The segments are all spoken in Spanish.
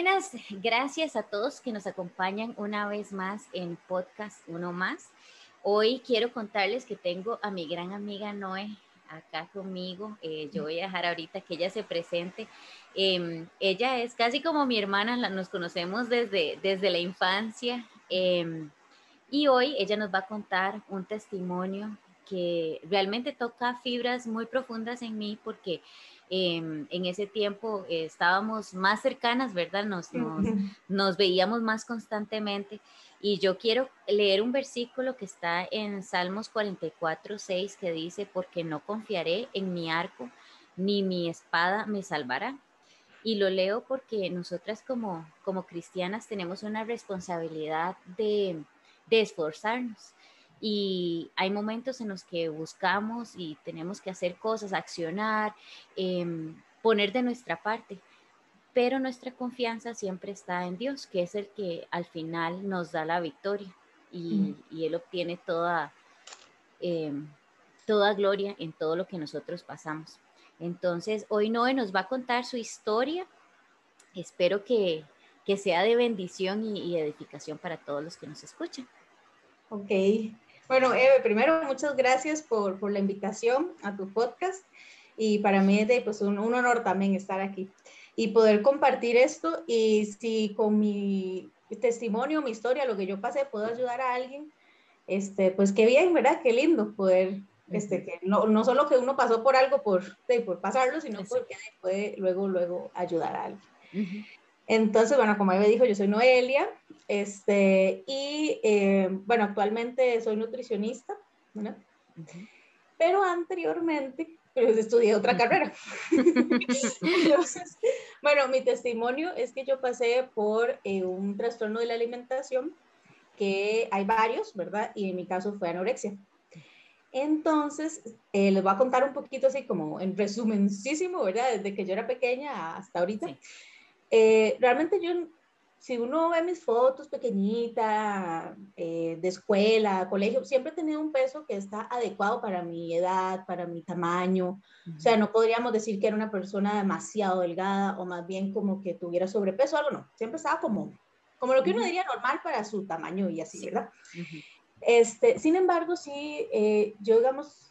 buenas, gracias a todos que nos acompañan una vez más en podcast Uno Más. Hoy quiero contarles que tengo a mi gran amiga Noé acá conmigo. Eh, yo voy a dejar ahorita que ella se presente. Em, ella es casi como mi hermana, nos conocemos desde, desde la infancia. Em, y hoy ella nos va a contar un testimonio que realmente toca fibras muy profundas en mí porque Em, en ese tiempo eh, estábamos más cercanas, ¿verdad? Nos, nos, veíamos más constantemente. Y yo quiero leer un versículo que está en Salmos 44, 6, que dice, porque no confiaré en mi arco, ni mi espada me salvará. Y lo leo porque nosotras como, como cristianas tenemos una responsabilidad de, de esforzarnos y hay momentos en los que buscamos y tenemos que hacer cosas, accionar, em, poner de nuestra parte, pero nuestra confianza siempre está en Dios, que es el que al final nos da la victoria y, Él obtiene toda, em, toda gloria en todo lo que nosotros pasamos. Entonces, hoy Noé nos va a contar su historia. Espero que, sea de bendición y, y edificación para todos los que nos escuchan. Ok, bueno, Eve, primero, muchas gracias por, por la invitación a tu podcast. Y para mí es de, pues, un, un, honor también estar aquí y poder compartir esto. Y si con mi testimonio, mi historia, lo que yo pasé, puedo ayudar a alguien, este, pues qué bien, ¿verdad? Qué lindo poder, este, que no, no solo que uno pasó por algo por, por pasarlo, sino porque puede luego, luego ayudar a alguien. Entonces, bueno, como me dijo, yo soy Noelia, este, y eh, bueno, actualmente soy nutricionista, ¿no? Pero anteriormente, pues estudié otra carrera. Entonces, bueno, mi testimonio es que yo pasé por eh, un trastorno de la alimentación, que hay varios, ¿verdad? Y en mi caso fue anorexia. Entonces, eh, les voy a contar un poquito así como en resumencísimo, ¿verdad? Desde que yo era pequeña hasta ahorita. Eh, realmente yo, si uno ve mis fotos pequeñita, eh, de escuela, colegio, siempre he tenido un peso que está adecuado para mi edad, para mi tamaño. O sea, no podríamos decir que era una persona demasiado delgada o más bien como que tuviera sobrepeso algo, no. Siempre estaba como, como lo que uno diría normal para su tamaño y así, ¿verdad? este, sin embargo, sí, eh, yo digamos,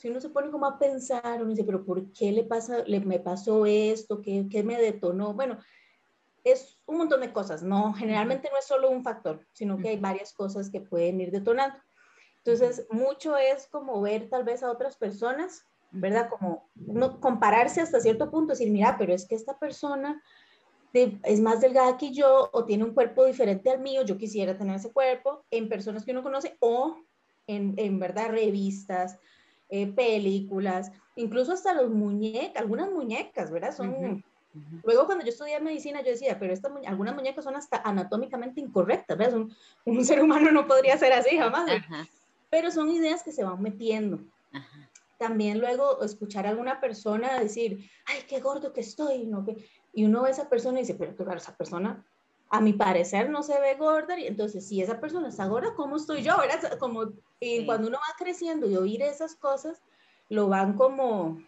si uno se pone como a pensar, uno dice, pero ¿por qué le pasa, le, me pasó esto? ¿Qué, ¿Qué, me detonó? Bueno, es un montón de cosas, ¿no? Generalmente no es solo un factor, sino que hay varias cosas que pueden ir detonando. Entonces, mucho es como ver tal vez a otras personas, ¿verdad? Como no, compararse hasta cierto punto, decir, mira, pero es que esta persona es más delgada que yo o tiene un cuerpo diferente al mío, yo quisiera tener ese cuerpo en personas que uno conoce o en, en verdad revistas, eh, películas, incluso hasta los muñecas, algunas muñecas, ¿verdad? Son Luego cuando yo estudié medicina yo decía, pero estas algunas muñecas son hasta anatómicamente incorrectas, ¿ves? Un, un ser humano no podría ser así jamás. Pero son ideas que se van metiendo. También luego escuchar a alguna persona decir, ay, qué gordo que estoy, ¿no? y uno ve a esa persona y dice, pero claro, esa persona a mi parecer no se ve gorda, y entonces si esa persona está gorda, ¿cómo estoy yo? ¿verdad? Como, y cuando uno va creciendo y oír esas cosas, lo van como,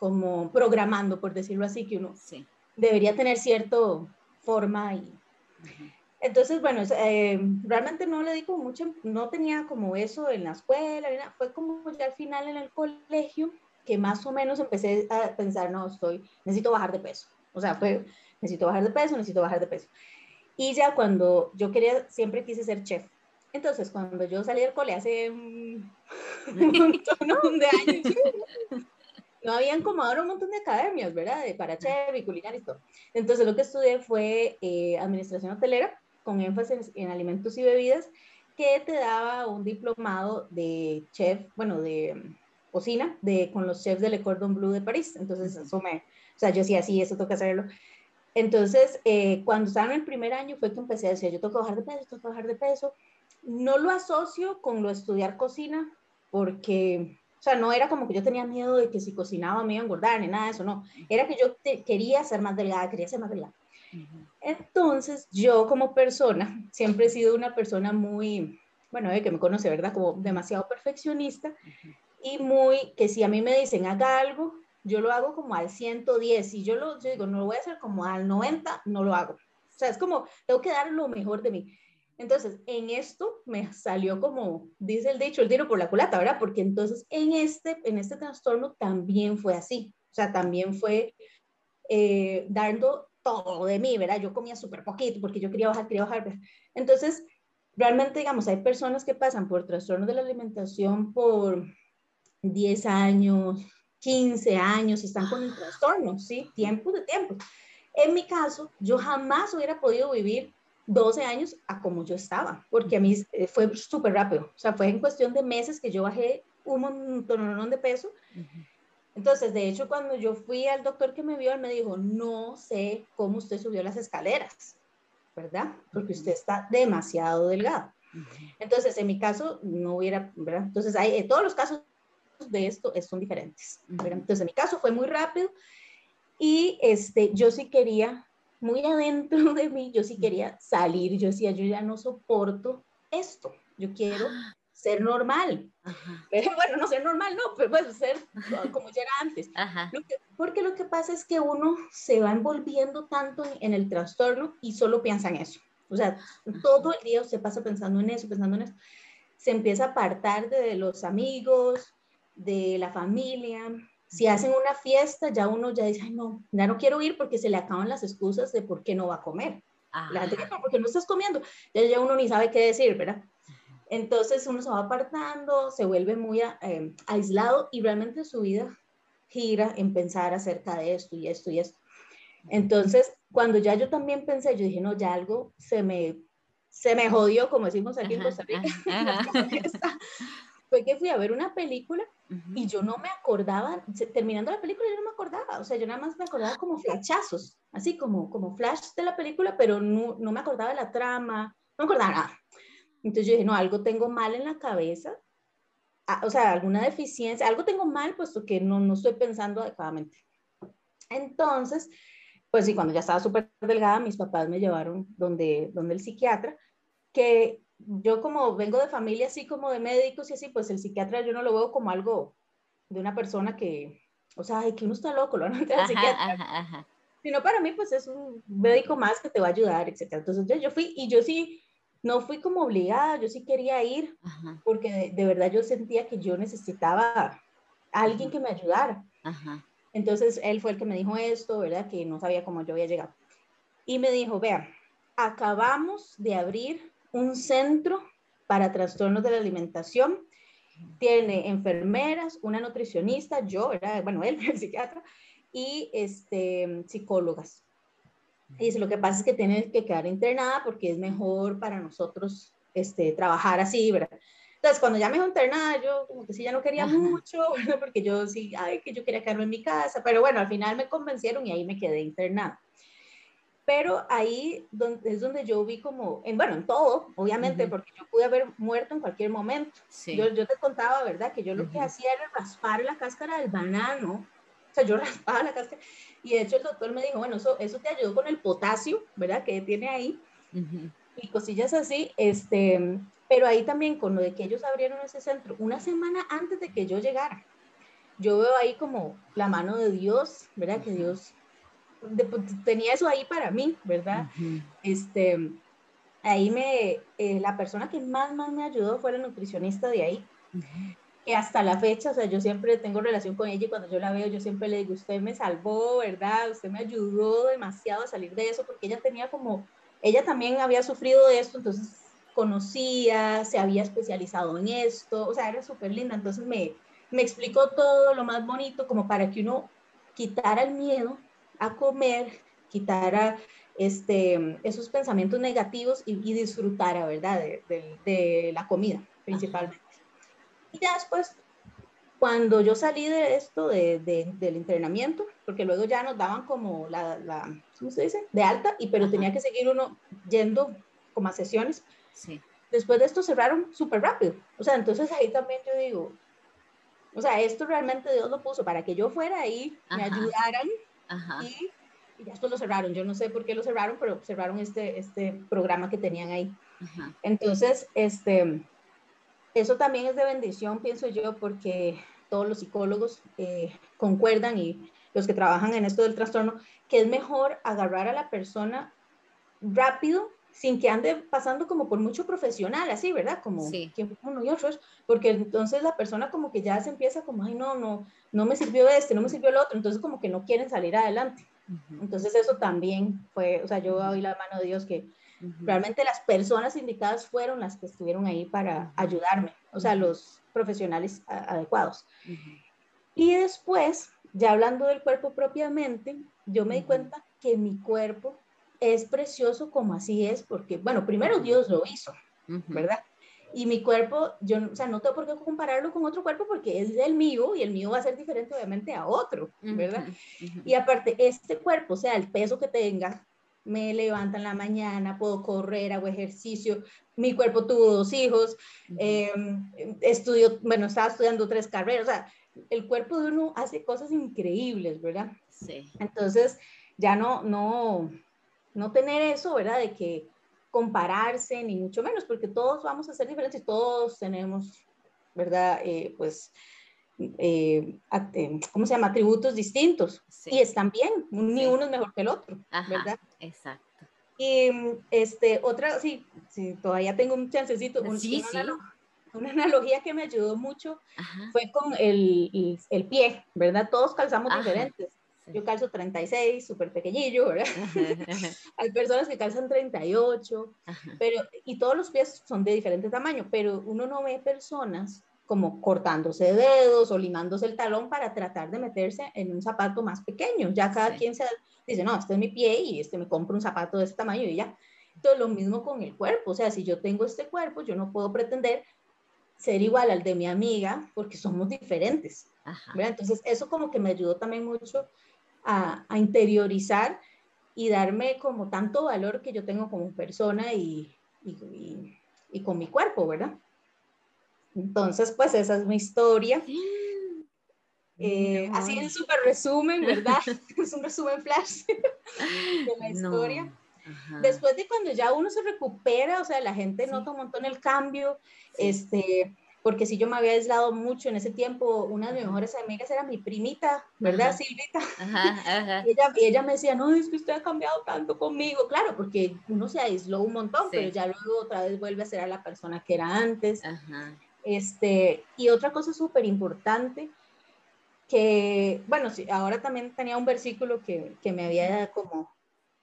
como programando, por decirlo así, que uno debería tener cierta forma y... Entonces, bueno, eh, realmente no le digo mucho, no tenía como eso en la escuela, fue como ya al final en el colegio que más o menos empecé a pensar, no, estoy, necesito bajar de peso. O sea, fue, necesito bajar de peso, necesito bajar de peso. Y ya cuando yo quería, siempre quise ser chef. Entonces, cuando yo salí del cole hace un, montón de años, no habían como ahora un montón de academias, ¿verdad? De para chef y culinaria y todo. Entonces lo que estudié fue eh, administración hotelera con énfasis en alimentos y bebidas que te daba un diplomado de chef, bueno, de mm, cocina, de, con los chefs del Le Cordon Bleu de París. Entonces eso me, o sea, yo decía, sí, eso toca hacerlo. Entonces, eh, cuando estaba en el primer año fue que empecé a decir, yo tengo que bajar de peso, tengo que bajar de peso. No lo asocio con lo de estudiar cocina porque o sea, no era como que yo tenía miedo de que si cocinaba me iba a engordar ni nada de eso, no. Era que yo quería ser más delgada, quería ser más delgada. Entonces, yo como persona, siempre he sido una persona muy, bueno, que me conoce, ¿verdad? Como demasiado perfeccionista y muy, que si a mí me dicen haga algo, yo lo hago como al 110. Si yo lo yo digo, no lo voy a hacer como al 90, no lo hago. sea, es como, tengo que dar lo mejor de mí. Entonces, en esto me salió como, dice el dicho, el tiro por la culata, ¿verdad? Porque entonces en este, en este trastorno también fue así. O sea, también fue eh, dando todo de mí, ¿verdad? Yo comía súper poquito porque yo quería bajar, quería bajar. Entonces, realmente, digamos, hay personas que pasan por trastornos de la alimentación por 10 años, 15 años, están con el trastorno, ¿sí? Tiempo de tiempo. En mi caso, yo jamás hubiera podido vivir 12 años a como yo estaba, porque a mí eh, fue súper rápido, o sea, fue en cuestión de meses que yo bajé un montón de peso. Entonces, de hecho, cuando yo fui al doctor que me vio, él me dijo, no sé cómo usted subió las escaleras, ¿verdad? Porque usted está demasiado delgado. Entonces, en mi caso, no hubiera, ¿verdad? Entonces, hay, eh, todos los casos de esto son diferentes. Entonces, en mi caso fue muy rápido y este, yo sí quería, muy adentro de mí, yo sí quería salir. Yo decía, yo ya no soporto esto. Yo quiero ser normal. bueno, no ser normal, no, pero pues ser como ya era antes. porque lo que pasa es que uno se va envolviendo tanto en, el trastorno y solo piensa en eso. O sea, todo el día se pasa pensando en eso, pensando en eso. Se empieza a apartar de los amigos, de la familia. Si hacen una fiesta, ya uno ya dice, Ay, no, ya no quiero ir porque se le acaban las excusas de por qué no va a comer. La gente no, porque no estás comiendo. Ya, ya uno ni sabe qué decir, ¿verdad? Entonces uno se va apartando, se vuelve muy eh, aislado y realmente su vida gira en pensar acerca de esto y esto y esto. Entonces, cuando ya yo también pensé, yo dije, no, ya algo se me, se me jodió, como decimos aquí en Costa Rica. Fue que fui a ver una película y yo no me acordaba, terminando la película yo no me acordaba, o sea, yo nada más me acordaba como flashazos, así como, como flash de la película, pero no, no me acordaba de la trama, no me acordaba nada. Entonces yo dije, no, algo tengo mal en la cabeza, ah, o sea, alguna deficiencia, algo tengo mal puesto que no, no estoy pensando adecuadamente. Entonces, pues sí, cuando ya estaba súper delgada, mis papás me llevaron donde, donde el psiquiatra, que yo como vengo de familia así como de médicos y así, pues el psiquiatra yo no lo veo como algo de una persona que, o sea, que uno está loco, lo van a al psiquiatra. Sino para mí, pues es un médico más que te va a ayudar, etc. Entonces yo, yo fui y yo sí no fui como obligada, yo sí quería ir, porque de, verdad yo sentía que yo necesitaba alguien que me ayudara. Entonces él fue el que me dijo esto, ¿verdad? Que no sabía cómo yo había llegado. Y me dijo, vean, acabamos de abrir un centro para trastornos de la alimentación. Tiene enfermeras, una nutricionista, yo, ¿verdad? Bueno, él, el psiquiatra, y este, psicólogas. Y dice, lo que pasa es que tiene que quedar internada porque es mejor para nosotros este, trabajar así, ¿verdad? Entonces, cuando ya me dejó internada, yo como que sí, ya no quería mucho, porque yo sí, ay, que yo quería quedarme en mi casa, pero bueno, al final me convencieron y ahí me quedé internada. Pero ahí es donde yo vi como, en, bueno, en todo, obviamente, porque yo pude haber muerto en cualquier momento. Yo, yo te contaba, ¿verdad? Que yo lo que hacía era raspar la cáscara del banano o sea, yo raspaba la cáscara y de hecho el doctor me dijo, bueno, eso, eso te ayudó con el potasio, ¿verdad? Que tiene ahí y cosillas así, este, pero ahí también con lo de que ellos abrieron ese centro una semana antes de que yo llegara. Yo veo ahí como la mano de Dios, ¿verdad? Que Dios pues, tenía eso ahí para mí, ¿verdad? Este, ahí me, eh, la persona que más, más me ayudó fue la nutricionista de ahí que hasta la fecha, o sea, yo siempre tengo relación con ella y cuando yo la veo, yo siempre le digo, usted me salvó, ¿verdad? Usted me ayudó demasiado a salir de eso, porque ella tenía como, ella también había sufrido de esto, entonces conocía, se había especializado en esto, o sea, era súper linda, entonces me, me explicó todo lo más bonito, como para que uno quitara el miedo a comer, quitara este, esos pensamientos negativos y, disfrutara, ¿verdad? De, de la comida, principalmente. Y ya después, cuando yo salí de esto, de, del entrenamiento, porque luego ya nos daban como la, la ¿cómo se dice? De alta, y pero tenía que seguir uno yendo como a sesiones. Sí. Después de esto cerraron súper rápido. O sea, entonces ahí también yo digo, o sea, esto realmente Dios lo puso para que yo fuera ahí, me ayudaran Y, y, ya después lo cerraron. Yo no sé por qué lo cerraron, pero cerraron este, este programa que tenían ahí. Entonces, este, eso también es de bendición, pienso yo, porque todos los psicólogos eh, concuerdan y los que trabajan en esto del trastorno, que es mejor agarrar a la persona rápido sin que ande pasando como por mucho profesional, así, ¿verdad? Como Sí. que uno y otros, porque entonces la persona como que ya se empieza como, ay, no, no, no me sirvió este, no me sirvió el otro, entonces como que no quieren salir adelante. Ujú, Entonces eso también fue, o sea, yo doy la mano de Dios que ujú. realmente las personas indicadas fueron las que estuvieron ahí para ayudarme, o sea, los profesionales adecuados. Ujú. Y después, ya hablando del cuerpo propiamente, yo me di cuenta que mi cuerpo es precioso como así es, porque, bueno, primero Dios lo hizo. ¿verdad? Y mi cuerpo, yo, o sea, no tengo por qué compararlo con otro cuerpo porque es el mío y el mío va a ser diferente obviamente a otro, ¿verdad? Y aparte, este cuerpo, o sea, el peso que tenga, me levanta en la mañana, puedo correr, hago ejercicio, mi cuerpo tuvo dos hijos, Ujú. eh, estudio, bueno, estaba estudiando tres carreras, o sea, el cuerpo de uno hace cosas increíbles, ¿verdad? Sí. Entonces, ya no, no, no tener eso, ¿verdad? De que compararse, ni mucho menos, porque todos vamos a ser diferentes, todos tenemos, ¿verdad? Eh, pues, eh, eh, ¿cómo se llama? Atributos distintos. Sí. Y están bien, ni Sí. uno es mejor que el otro, Ajá, ¿verdad? exacto. Y este, otra, sí, sí, todavía tengo un chancecito, un- Sí, una, una analogía que me ayudó mucho Ajá. fue con el, el, el pie, ¿verdad? Todos calzamos Ajá. diferentes. Sí. Yo calzo 36, súper pequeñillo, ¿verdad? Hay personas que calzan 38, Ajá. pero, y todos los pies son de diferente tamaño, pero uno no ve personas como cortándose dedos o limándose el talón para tratar de meterse en un zapato más pequeño. Ya cada Sí. quien se dice, no, este es mi pie y este me compro un zapato de este tamaño y ya. Entonces, lo mismo con el cuerpo. O sea, si yo tengo este cuerpo, yo no puedo pretender ser igual al de mi amiga porque somos diferentes. Entonces, eso como que me ayudó también mucho a, a interiorizar y darme como tanto valor que yo tengo como persona y, y, y- y con mi cuerpo, ¿verdad? Entonces, pues esa es mi historia. Eh, No. así en súper resumen, ¿verdad? es un resumen flash de la historia. No. Después de cuando ya uno se recupera, o sea, la gente Sí. nota un montón el cambio, Sí. este, porque si yo me había aislado mucho en ese tiempo, una de mis mejores amigas era mi primita, ¿verdad, Ajá. Silvita? Ajá, ajá. Y ella, y ella me decía, no, es que usted ha cambiado tanto conmigo, claro, porque uno se aisló un montón, Sí. pero ya luego otra vez vuelve a ser a la persona que era antes. Ajá. Este, y otra cosa súper importante, que, bueno, sí, ahora también tenía un versículo que, que me había como,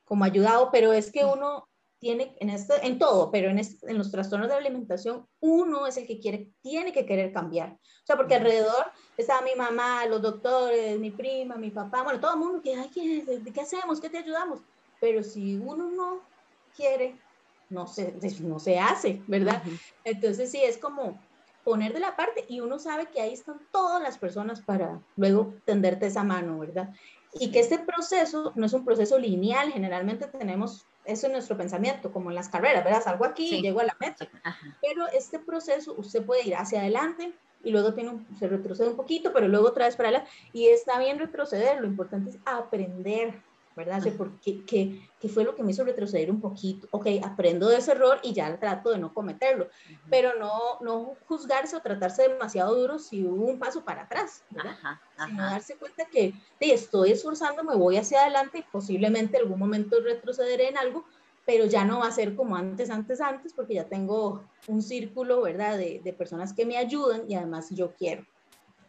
como ayudado, pero es que uno tiene en esto, en todo, pero en, este- en los trastornos de alimentación, uno es el que quiere, tiene que querer cambiar. O sea, porque alrededor estaba mi mamá, los doctores, mi prima, mi papá, bueno, todo el mundo que, ay, ¿qué, ¿qué hacemos? ¿Qué te ayudamos? Pero si uno no quiere, no se, no se hace, ¿verdad? Entonces sí, es como poner de la parte y uno sabe que ahí están todas las personas para luego tenderte esa mano, ¿verdad? Y que este proceso no es un proceso lineal, generalmente tenemos eso en nuestro pensamiento, como en las carreras, ¿verdad? Salgo aquí Sí. y llego a la meta, Ajá. pero este proceso usted puede ir hacia adelante y luego tiene un- se retrocede un poquito, pero luego otra vez para adelante y está bien retroceder, lo importante es aprender, ¿verdad? Ajá. por qué, qué- qué fue lo que me hizo retroceder un poquito? Ok, aprendo de ese error y ya trato de no cometerlo Ujú. pero no, no juzgarse o tratarse demasiado duro si hubo un paso para atrás, ¿verdad? Ajá. Sino Ajá. darse cuenta que sí, estoy esforzándome, voy hacia adelante y posiblemente en algún momento retrocederé en algo, pero ya no va a ser como antes, antes, antes, porque ya tengo un círculo, ¿verdad? De, de personas que me ayudan y además yo quiero.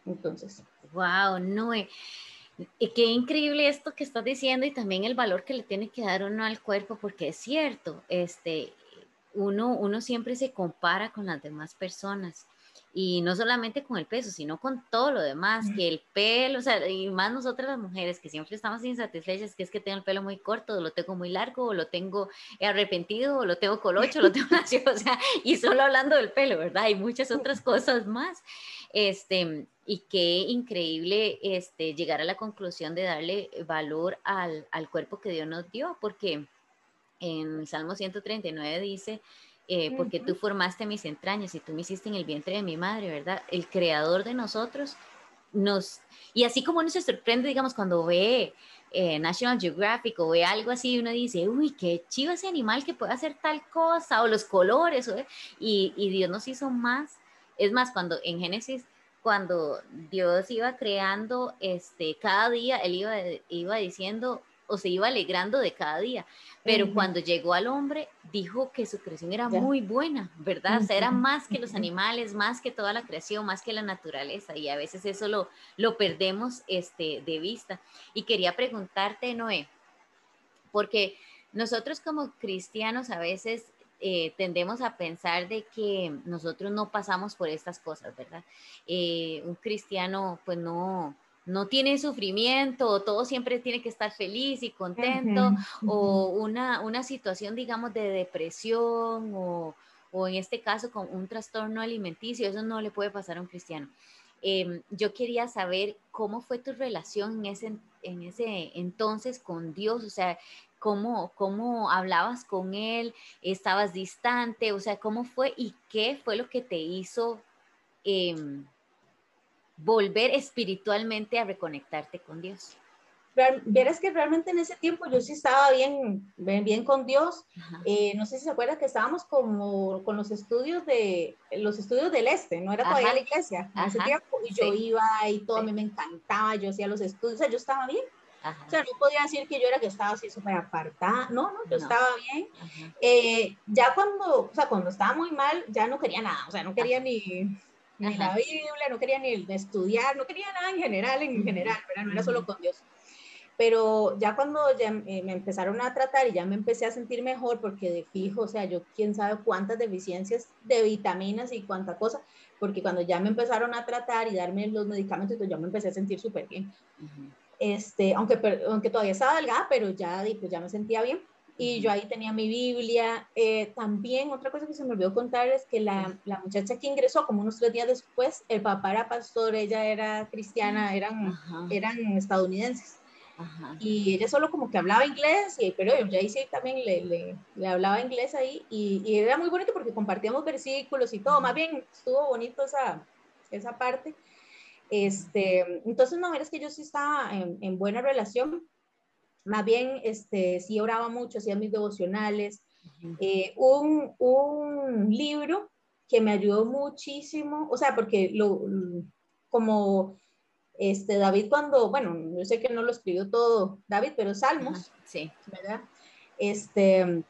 Entonces, Wow, no, eh, y qué increíble esto que estás diciendo y también el valor que le tiene que dar uno al cuerpo, porque es cierto, este, uno, uno siempre se compara con las demás personas y no solamente con el peso, sino con todo lo demás, que el pelo, o sea, y más nosotras las mujeres que siempre estamos insatisfechas, que es que tengo el pelo muy corto, o lo tengo muy largo, o lo tengo arrepentido, o lo tengo colocho, o lo tengo nacido, o sea, y solo hablando del pelo, ¿verdad? Hay muchas otras cosas más. Este, y qué increíble este, llegar a la conclusión de darle valor al, al cuerpo que Dios nos dio, porque en el Salmo 139 dice, eh, porque tú formaste mis entrañas y tú me hiciste en el vientre de mi madre, ¿verdad? El creador de nosotros nos, y así como uno se sorprende, digamos, cuando ve eh, National Geographic o ve algo así, uno dice, uy, qué chivo ese animal que puede hacer tal cosa, o los colores, o- y, y Dios nos hizo más. Es más, cuando en Génesis, cuando Dios iba creando, este, cada día Él iba, iba diciendo, o se iba alegrando de cada día. Pero cuando llegó al hombre, dijo que su creación era muy buena, ¿verdad? O sea, era más que los animales, más que toda la creación, más que la naturaleza. Y a veces eso lo, lo perdemos este, de vista. Y quería preguntarte, Noé, porque nosotros como cristianos a veces eh, tendemos a pensar de que nosotros no pasamos por estas cosas, ¿verdad? Eh, un cristiano pues no, no tiene sufrimiento, todo siempre tiene que estar feliz y contento, o una, una situación, digamos, de depresión, o, o, en este caso con un trastorno alimenticio, eso no le puede pasar a un cristiano. Em, yo quería saber cómo fue tu relación en ese, en ese entonces con Dios, o sea, cómo, cómo hablabas con Él, estabas distante, o sea, cómo fue y qué fue lo que te hizo em, volver espiritualmente a reconectarte con Dios. Verás que realmente en ese tiempo yo sí estaba bien, bien, con Dios. Eh, no sé si se acuerda que estábamos como con los estudios de los estudios del este, no era todavía la iglesia en ese tiempo. Y yo iba y todo a mí me encantaba, yo hacía los estudios, o sea, yo estaba bien. O sea, no podía decir que yo era que estaba así súper apartada, no, no, yo estaba bien. Eh, ya cuando, o sea, cuando estaba muy mal, ya no quería nada, o sea, no quería ni, ni la Biblia, no quería ni estudiar, no quería nada en general, en general, ¿verdad? No era solo con Dios. Pero ya cuando ya eh, me empezaron a tratar y ya me empecé a sentir mejor, porque de fijo, o sea, yo quién sabe cuántas deficiencias de vitaminas y cuánta cosa, porque cuando ya me empezaron a tratar y darme los medicamentos, pues yo me empecé a sentir súper bien. Este, aunque, aunque todavía estaba delgada, pero ya, pues ya me sentía bien. Y yo ahí tenía mi Biblia. Eh, también otra cosa que se me olvidó contar es que la, la, muchacha que ingresó como unos tres días después, el papá era pastor, ella era cristiana, eran, eran estadounidenses. Y ella solo como que hablaba inglés, y, pero yo ahí sí también le, le, le hablaba inglés ahí y, y, era muy bonito porque compartíamos versículos y todo, más bien estuvo bonito esa, esa parte. Este, entonces, no, es que yo sí estaba en, en buena relación, más bien este, sí oraba mucho, hacía mis devocionales. Eh, un, un, libro que me ayudó muchísimo, o sea, porque lo, como este, David cuando, bueno, yo sé que no lo escribió todo David, pero Salmos, sí. ¿verdad? Este,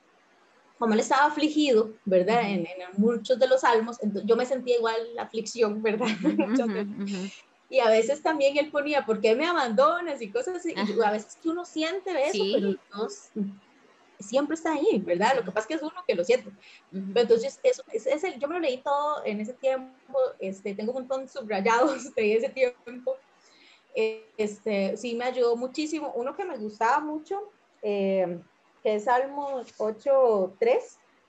como él estaba afligido, ¿verdad? en, en, muchos de los salmos, yo me sentía igual la aflicción, ¿verdad? y a veces también él ponía, ¿por qué me abandonas? y cosas así, y a veces que uno siente eso, pero no, siempre está ahí, ¿verdad? Lo que pasa es que es uno que lo siente. Entonces, eso, es, es el, yo me lo leí todo en ese tiempo, este, tengo un montón subrayados de ese tiempo, este, sí me ayudó muchísimo. Uno que me gustaba mucho, eh, que es Salmo 8.3,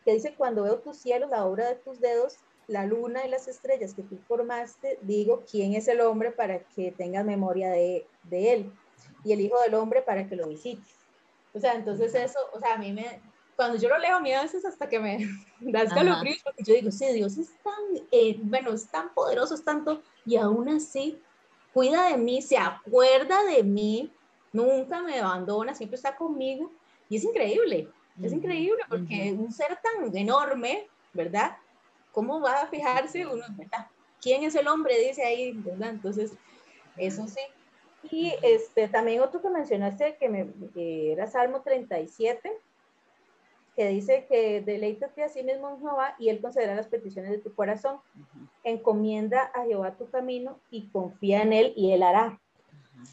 que dice, cuando veo tus cielos, la obra de tus dedos, la luna y las estrellas que tú formaste, digo, ¿quién es el hombre para que tengas memoria de, de él? Y el Hijo del Hombre para que lo visites. O sea, entonces eso, o sea, a mí me, cuando yo lo leo, a mí a veces hasta que me da escalofríos, porque yo digo, sí, Dios es tan, eh, bueno, es tan poderoso, es tanto, y aún así cuida de mí, se acuerda de mí, nunca me abandona, siempre está conmigo, y es increíble, es increíble, porque un ser tan enorme, ¿verdad? ¿Cómo va a fijarse uno, verdad? ¿Quién es el hombre? Dice ahí, ¿verdad? Entonces, eso sí. Y este, también otro que mencionaste, que, me, era Salmo 37, que dice que deleítate a sí mismo en Jehová y Él concederá las peticiones de tu corazón. Encomienda a Jehová tu camino y confía en Él y Él hará,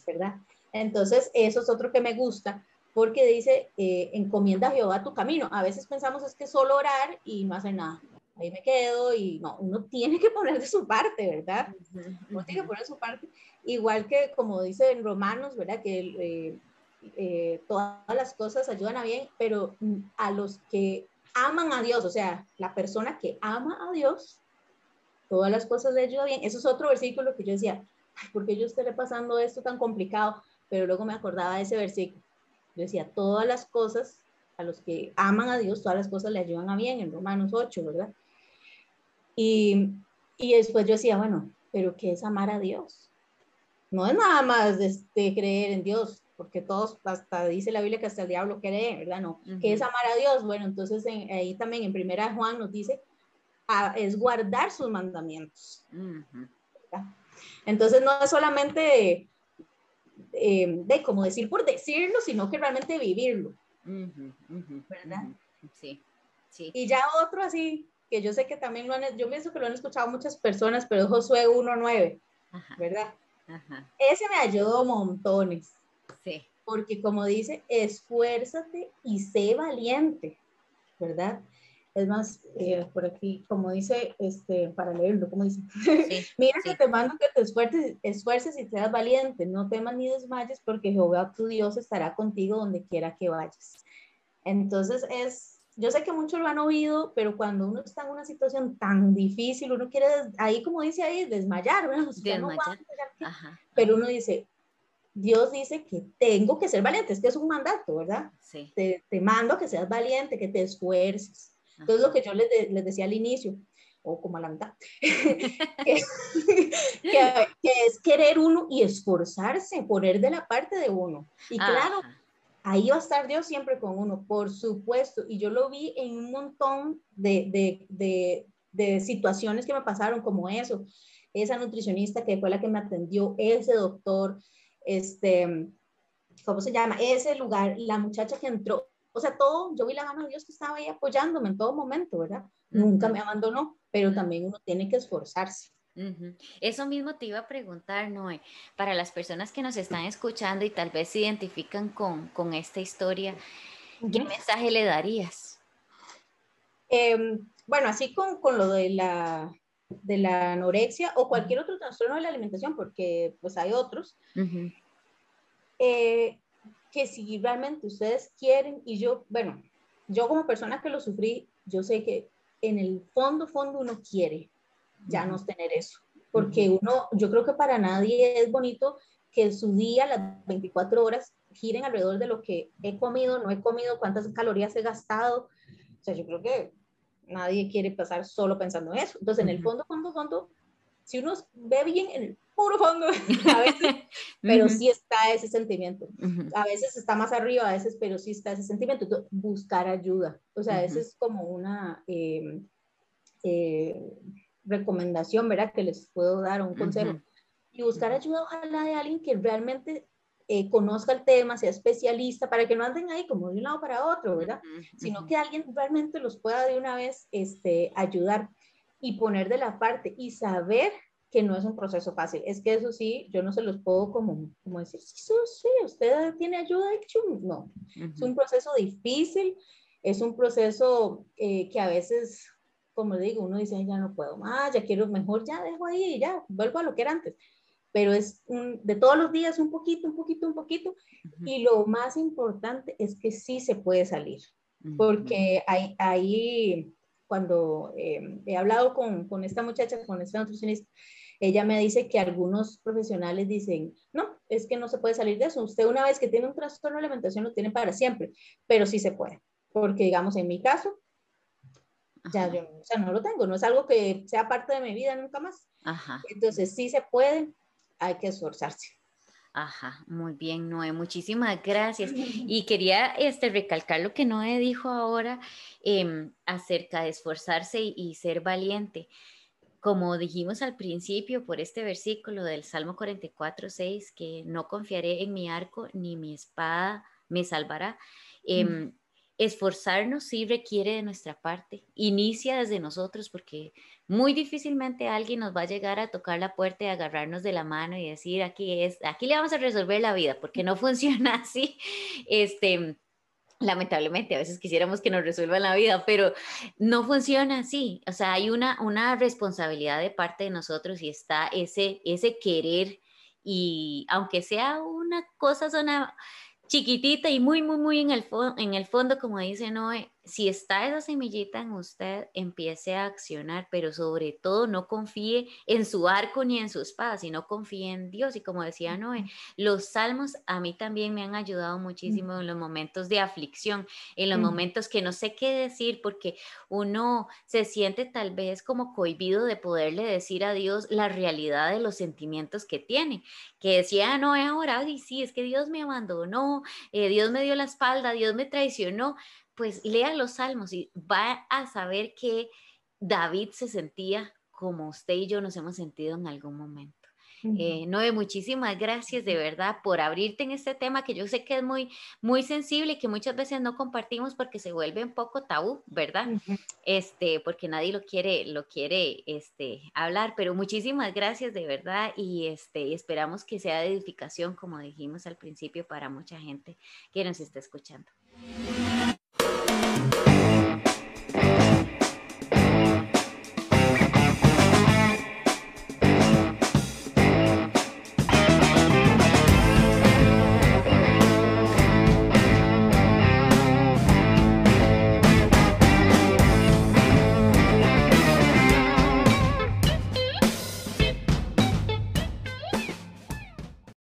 ¿verdad? Entonces, eso es otro que me gusta, porque dice, eh, encomienda a Jehová tu camino. A veces pensamos es que solo orar y no hacer nada ahí me quedo y no, uno tiene que poner de su parte, ¿verdad? Uno tiene que poner de su parte, igual que como dice en Romanos, ¿verdad? Que eh, eh, todas las cosas ayudan a bien, pero a los que aman a Dios, o sea, la persona que ama a Dios, todas las cosas le ayudan bien. Eso es otro versículo que yo decía, Ay, ¿por qué yo estaré pasando esto tan complicado? Pero luego me acordaba de ese versículo. Yo decía, todas las cosas a los que aman a Dios, todas las cosas le ayudan a bien, en Romanos 8, ¿verdad? Y, y después yo decía, bueno, pero ¿qué es amar a Dios? No es nada más de, creer en Dios, porque todos, hasta dice la Biblia que hasta el diablo cree, ¿verdad? No, ¿qué es amar a Dios? Bueno, entonces ahí también en primera Juan nos dice, es guardar sus mandamientos. Entonces no es solamente eh, de como decir por decirlo, sino que realmente vivirlo. ¿Verdad? sí, sí. Y ya otro así, que yo sé que también lo han, yo pienso que lo han escuchado muchas personas, pero es Josué 1.9, ¿verdad? Ajá. Ese me ayudó montones. Sí. Porque como dice, esfuérzate y sé valiente, ¿verdad? Es más, eh, por aquí, como dice, este, para leerlo, como dice, mira que te mando que te esfuerces, esfuerces y seas valiente, no temas ni desmayes, porque Jehová tu Dios estará contigo donde quiera que vayas. Entonces es, yo sé que muchos lo han oído, pero cuando uno está en una situación tan difícil, uno quiere, ahí como dice ahí, desmayar, ¿verdad? desmayar. pero uno dice, Dios dice que tengo que ser valiente, es que es un mandato, ¿verdad? Sí. Te, te mando que seas valiente, que te esfuerces. Entonces, lo que yo les, les decía al inicio, o como a la mitad, que, es querer uno y esforzarse, poner de la parte de uno. Y claro, ahí va a estar Dios siempre con uno, por supuesto. Y yo lo vi en un montón de, de, de, de situaciones que me pasaron, como eso, esa nutricionista que fue la que me atendió, ese doctor, este, ¿cómo se llama? Ese lugar, la muchacha que entró, o sea, todo, yo vi la mano de Dios que estaba ahí apoyándome en todo momento, ¿verdad? Nunca me abandonó, pero también uno tiene que esforzarse. Eso mismo te iba a preguntar, Noé, para las personas que nos están escuchando y tal vez se identifican con, con esta historia, ¿qué mensaje le darías? Em, bueno, así con, con, lo de la, de la anorexia o cualquier otro trastorno de la alimentación, porque pues hay otros, que si realmente ustedes quieren, y yo, bueno, yo como persona que lo sufrí, yo sé que en el fondo, fondo uno quiere ya no tener eso, porque uno, yo creo que para nadie es bonito que su día, las 24 horas, giren alrededor de lo que he comido, no he comido, cuántas calorías he gastado. O sea, yo creo que nadie quiere pasar solo pensando en eso. Entonces, en el fondo, fondo, fondo, si uno ve bien en el puro fondo, a veces, pero sí está ese sentimiento. A veces está más arriba, a veces, pero sí está ese sentimiento. buscar ayuda. O sea, esa es como una em, eh, recomendación, ¿verdad? Que les puedo dar, un consejo. Y buscar ayuda, ojalá de alguien que realmente eh, conozca el tema, sea especialista, para que no anden ahí como de un lado para otro, ¿verdad? Sino que alguien realmente los pueda de una vez este, ayudar y poner de la parte y saber que no es un proceso fácil. Es que eso sí, yo no se los puedo como, como decir, sí, sí, usted tiene ayuda, no. Es un proceso difícil, es un proceso eh, que a veces, como digo, uno dice, ya no puedo más, ya quiero mejor, ya dejo ahí, ya vuelvo a lo que era antes. Pero es de todos los días un poquito, un poquito, un poquito. Y lo más importante es que sí se puede salir, porque hay, hay cuando eh, he hablado con, con, esta muchacha, con esta nutricionista, ella me dice que algunos profesionales dicen, no, es que no se puede salir de eso. Usted una vez que tiene un trastorno de alimentación lo tiene para siempre, pero sí se puede, porque digamos en mi caso, ya yo o sea, no lo tengo, no es algo que sea parte de mi vida nunca más. Ajá. Entonces sí se puede, hay que esforzarse. Ajá, muy bien, Noé, muchísimas gracias. Y quería este, recalcar lo que Noé dijo ahora em, acerca de esforzarse y, ser valiente. Como dijimos al principio por este versículo del Salmo 44, 6, que no confiaré en mi arco ni mi espada me salvará. Em, esforzarnos sí requiere de nuestra parte, inicia desde nosotros porque muy difícilmente alguien nos va a llegar a tocar la puerta y agarrarnos de la mano y decir, aquí es, aquí le vamos a resolver la vida, porque no funciona así. Este, lamentablemente a veces quisiéramos que nos resuelvan la vida, pero no funciona así. O sea, hay una, una responsabilidad de parte de nosotros y está ese, ese querer y aunque sea una cosa, zona chiquitita y muy, muy, muy en el, en el fondo, como dice Noé, si está esa semillita en usted, empiece a accionar, pero sobre todo no confíe en su arco ni en su espada, sino confíe en Dios. Y como decía Noé, los salmos a mí también me han ayudado muchísimo en los momentos de aflicción, en los momentos que no sé qué decir, porque uno se siente tal vez como cohibido de poderle decir a Dios la realidad de los sentimientos que tiene. Que decía Noé ahora, y sí, es que Dios me abandonó, eh, Dios me dio la espalda, Dios me traicionó pues lea los salmos y va a saber que David se sentía como usted y yo nos hemos sentido en algún momento. Eh, Noé, muchísimas gracias de verdad por abrirte en este tema que yo sé que es muy, muy sensible y que muchas veces no compartimos porque se vuelve un poco tabú, ¿verdad? Este, porque nadie lo quiere, lo quiere este, hablar, pero muchísimas gracias de verdad y este, esperamos que sea de edificación, como dijimos al principio, para mucha gente que nos está escuchando.